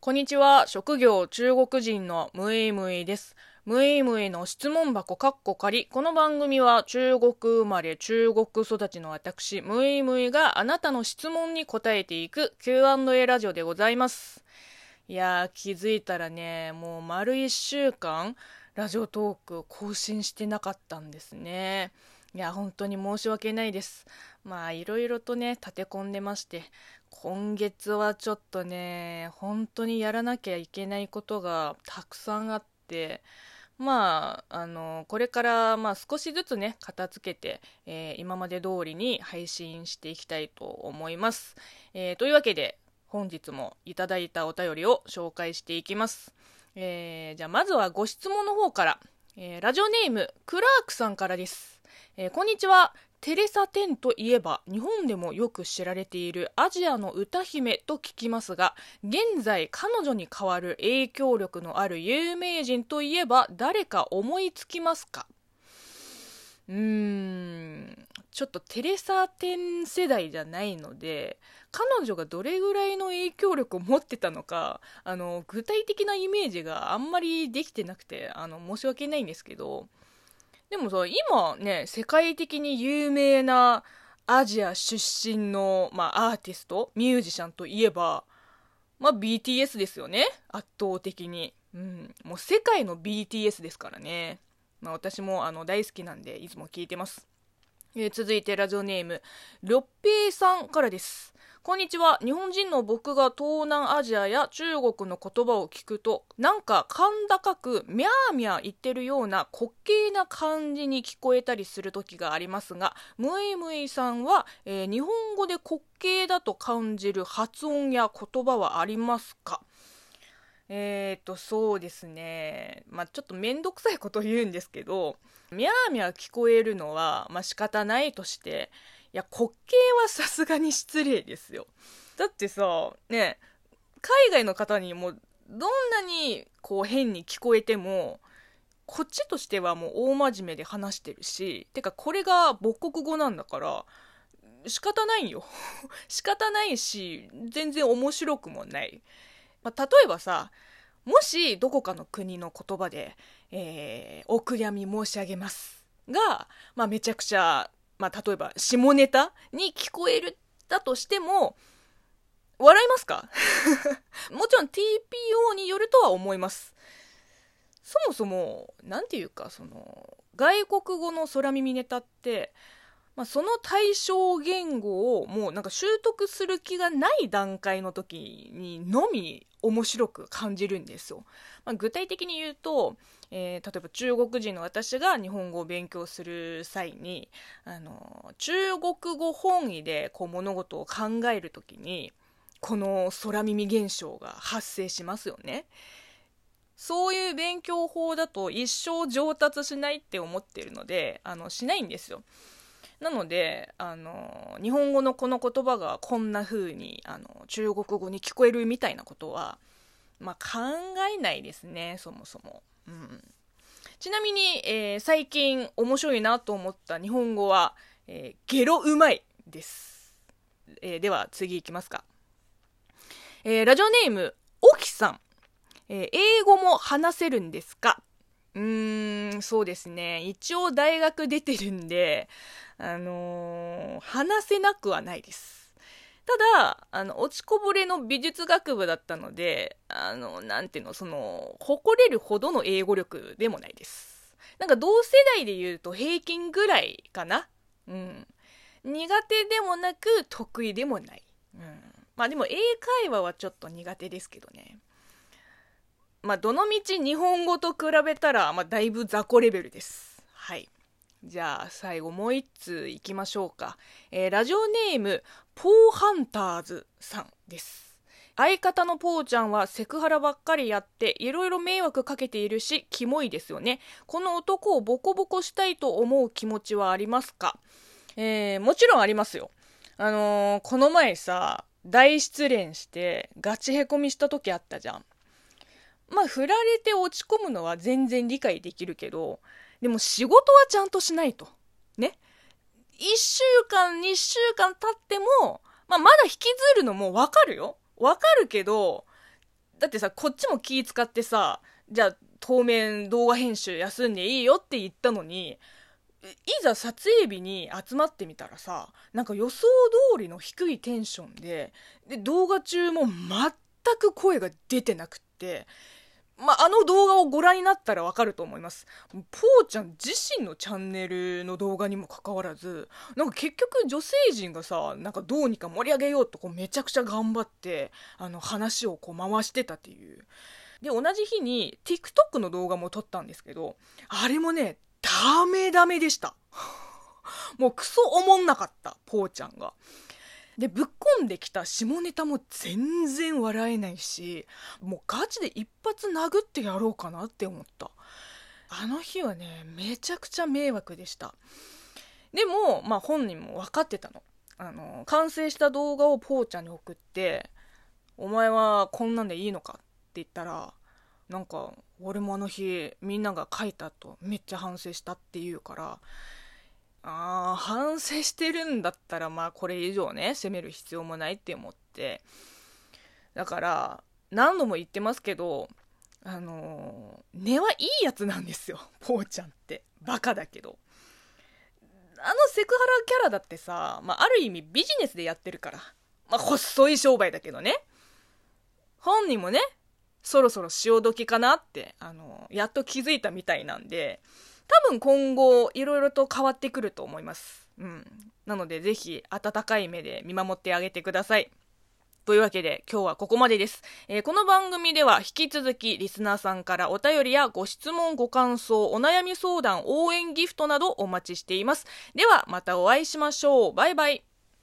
こんにちは。職業中国人のムイムイです。ムイムイの質問箱カッコ仮。この番組は中国生まれ中国育ちの私、ムイムイがあなたの質問に答えていく Q&A ラジオでございます。いやー、気づいたらね、もう丸一週間、ラジオトーク更新してなかったんですね。いや、本当に申し訳ないです。まあ、いろいろとね、立て込んでまして、今月はちょっとね、本当にやらなきゃいけないことがたくさんあって、まあ、あの、これから、まあ少しずつね、片付けて、えー、今まで通りに配信していきたいと思います。えー、というわけで、本日もいただいたお便りを紹介していきます。えー、じゃあまずはご質問の方から、えラジオネーム、クラークさんからです。えこんにちは。テレサ・テンといえば日本でもよく知られているアジアの歌姫と聞きますが現在彼女に代わる影響力のある有名人といえば誰か思いつきますか？うーんちょっとテレサ・テン世代じゃないので彼女がどれぐらいの影響力を持ってたのかあの具体的なイメージがあんまりできてなくてあの申し訳ないんですけどでもさ、今ね、世界的に有名なアジア出身の、まあ、アーティスト、ミュージシャンといえば、まあ、BTS ですよね。圧倒的に。うん。もう世界の BTS ですからね。まあ、私もあの大好きなんで、いつも聞いてます。えー、続いてラジオネーム、りょっぺいさんからです。こんにちは。日本人の僕が東南アジアや中国の言葉を聞くと、なんか甲高く、みゃーみゃー言ってるような滑稽な感じに聞こえたりする時がありますが、ムイムイさんは、えー、日本語で滑稽だと感じる発音や言葉はありますか？えーと、そうですね。まあ、ちょっとめんどくさいこと言うんですけど、みゃーみゃー聞こえるのは、まあ、仕方ないとして、いや、滑稽はさすがに失礼ですよ。だってさ、ね、海外の方にもどんなにこう変に聞こえても、こっちとしてはもう大真面目で話してるし、てかこれが母国語なんだから、仕方ないよ。仕方ないし、全然面白くもない。まあ、例えばさ、もしどこかの国の言葉で、えー、お悔やみ申し上げますが、まあ、めちゃくちゃまあ、例えば下ネタに聞こえるだとしても、笑いますか？もちろん TPO によるとは思います。そもそも、なんていうか、その、外国語の空耳ネタって、まあ、その対象言語をもうなんか習得する気がない段階の時にのみ面白く感じるんですよ。まあ、具体的に言うと、えー、例えば中国人の私が日本語を勉強する際にあの中国語本位でこう物事を考える時にこの空耳現象が発生しますよね。そういう勉強法だと一生上達しないって思ってるのであのしないんですよ。なのであの日本語のこの言葉がこんな風にあの中国語に聞こえるみたいなことは、まあ、考えないですねそもそも。うん、ちなみに、えー、最近面白いなと思った日本語は、えー、ゲロうまいです。えー、では次いきますか。えラジオネーム、おきさん。え英語も話せるんですか？うーん、そうですね。一応大学出てるんで、あのー、話せなくはないです。ただ、あの、落ちこぼれの美術学部だったので、あの、なんていうの、その、誇れるほどの英語力でもないです。なんか同世代で言うと平均ぐらいかな。うん。苦手でもなく得意でもない。うん。まあでも英会話はちょっと苦手ですけどね。まあどのみち日本語と比べたら、まあだいぶ雑魚レベルです。はい。じゃあ最後もう一通いきましょうか。えー、ラジオネーム、ポーハンターズさんです。相方のポーちゃんはセクハラばっかりやっていろいろ迷惑かけているし、キモいですよね。この男をボコボコしたいと思う気持ちはありますか？えー、もちろんありますよ。あのー、この前さ、大失恋してガチへこみした時あったじゃん。まあ、振られて落ち込むのは全然理解できるけど、でも仕事はちゃんとしないと。ね。一週間、二週間経っても、まあ、まだ引きずるのもわかるよ。わかるけど、だってさ、こっちも気使ってさ、じゃあ当面動画編集休んでいいよって言ったのに、いざ撮影日に集まってみたらさ、なんか予想通りの低いテンションで、で、動画中も全く声が出てなくって、まあ、あの動画をご覧になったらわかると思います。ポーちゃん自身のチャンネルの動画にもかかわらず、なんか結局女性陣がさ、なんかどうにか盛り上げようとこうめちゃくちゃ頑張って、あの話をこう回してたっていう。で、同じ日に TikTok の動画も撮ったんですけど、あれもね、ダメダメでした。もうクソおもんなかった、ポーちゃんが。で、ぶっ込んできた下ネタも全然笑えないし、もうガチで一発殴ってやろうかなって思った。あの日はね、めちゃくちゃ迷惑でした。でも、まあ本人も分かってたの。あの、完成した動画をポーちゃんに送って、お前はこんなんでいいのかって言ったら、なんか、俺もあの日、みんなが書いたとめっちゃ反省したって言うから、ああ、反省してるんだったら、まあこれ以上ね、責める必要もないって思って。だから、何度も言ってますけど、あの、根はいいやつなんですよ、ポーちゃんって。バカだけど。あのセクハラキャラだってさ、まあ、ある意味ビジネスでやってるから。まあ、細い商売だけどね。本人もね、そろそろ潮時かなって、あの、やっと気づいたみたいなんで、多分今後いろいろと変わってくると思います。うん。なのでぜひ温かい目で見守ってあげてください。というわけで今日はここまでです、えー、この番組では引き続きリスナーさんからお便りやご質問ご感想お悩み相談応援ギフトなどお待ちしていますではまたお会いしましょうバイバイ